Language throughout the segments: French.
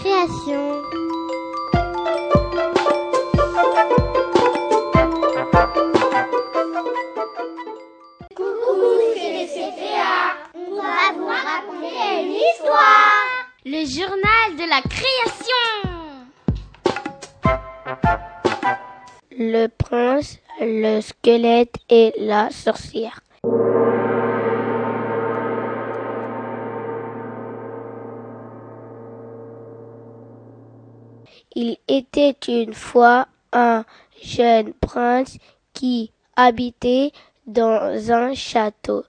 Création. Coucou, c'est le CPA. On va vous raconter une histoire. Le journal de la création. Le prince, le squelette et la sorcière. Il était une fois un jeune prince qui habitait dans un château.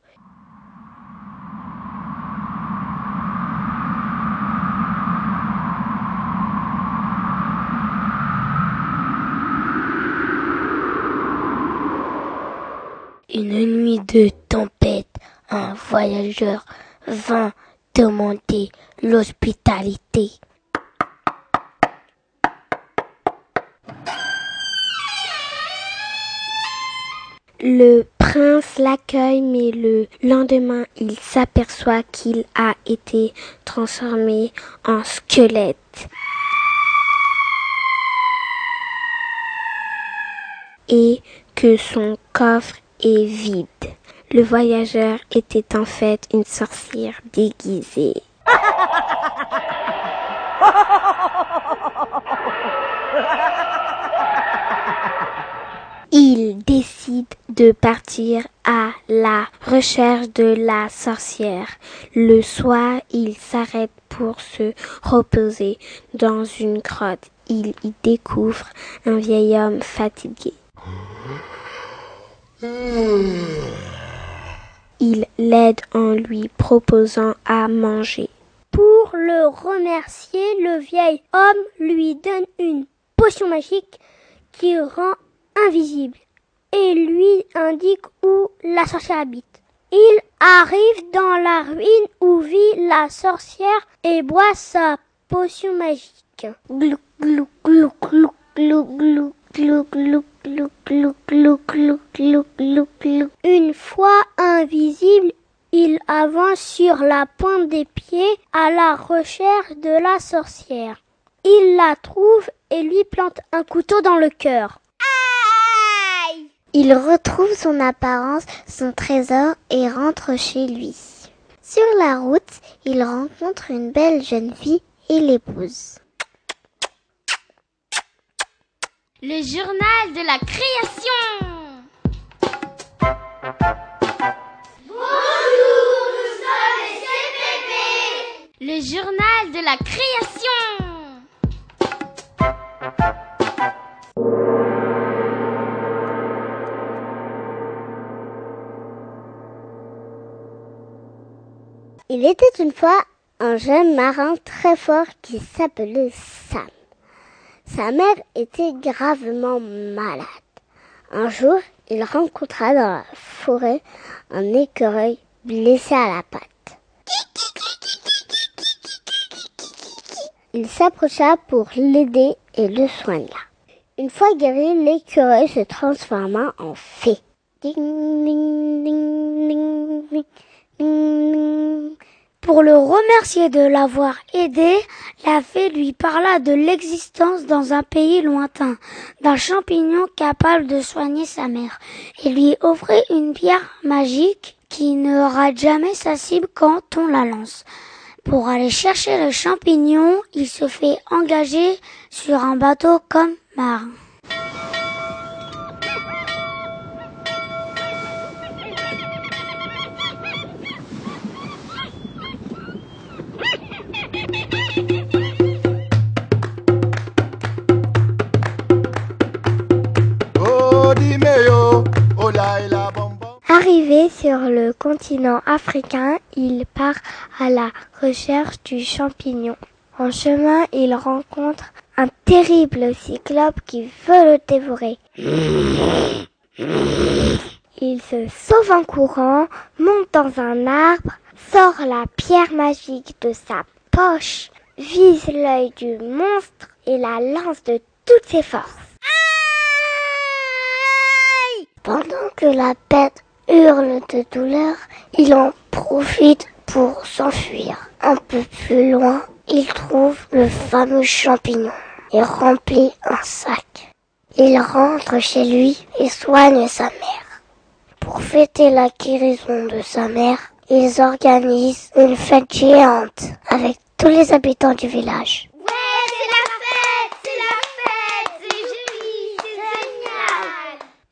Une nuit de tempête, un voyageur vint demander l'hospitalité. Le prince l'accueille, mais le lendemain, il s'aperçoit qu'il a été transformé en squelette. Et que son coffre est vide. Le voyageur était en fait une sorcière déguisée. Il décide de partir à la recherche de la sorcière. Le soir, il s'arrête pour se reposer dans une grotte. Il y découvre un vieil homme fatigué. Il l'aide en lui proposant à manger. Pour le remercier, le vieil homme lui donne une potion magique qui rend invisible et lui indique où la sorcière habite. Il arrive dans la ruine où vit la sorcière et boit sa potion magique. Glou, glou, glou, glou, glou, glou. Une fois invisible, il avance sur la pointe des pieds à la recherche de la sorcière. Il la trouve et lui plante un couteau dans le cœur. Il retrouve son apparence, son trésor et rentre chez lui. Sur la route, il rencontre une belle jeune fille et l'épouse. Le journal de la création. Bonjour, nous sommes les CPP. Le journal de la création. Il était une fois un jeune marin très fort qui s'appelait Sam. Sa mère était gravement malade. Un jour, il rencontra dans la forêt un écureuil blessé à la patte. Il s'approcha pour l'aider et le soigna. Une fois guéri, l'écureuil se transforma en fée. Pour le remercier de l'avoir aidé, la fée lui parla de l'existence dans un pays lointain d'un champignon capable de soigner sa mère et lui offrit une pierre magique qui ne rate jamais sa cible quand on la lance. Pour aller chercher le champignon, il se fait engager sur un bateau comme marin. Arrivé sur le continent africain, il part à la recherche du champignon. En chemin, il rencontre un terrible cyclope qui veut le dévorer. Il se sauve en courant, monte dans un arbre, sort la pierre magique de sa poche, vise l'œil du monstre et la lance de toutes ses forces. Pendant que la bête hurle de douleur, il en profite pour s'enfuir. Un peu plus loin, il trouve le fameux champignon et remplit un sac. Il rentre chez lui et soigne sa mère. Pour fêter la guérison de sa mère, ils organisent une fête géante avec tous les habitants du village. Ouais, c'est la fête, c'est la fête, c'est joli, c'est génial.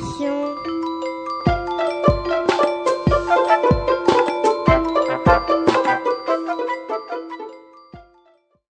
Création.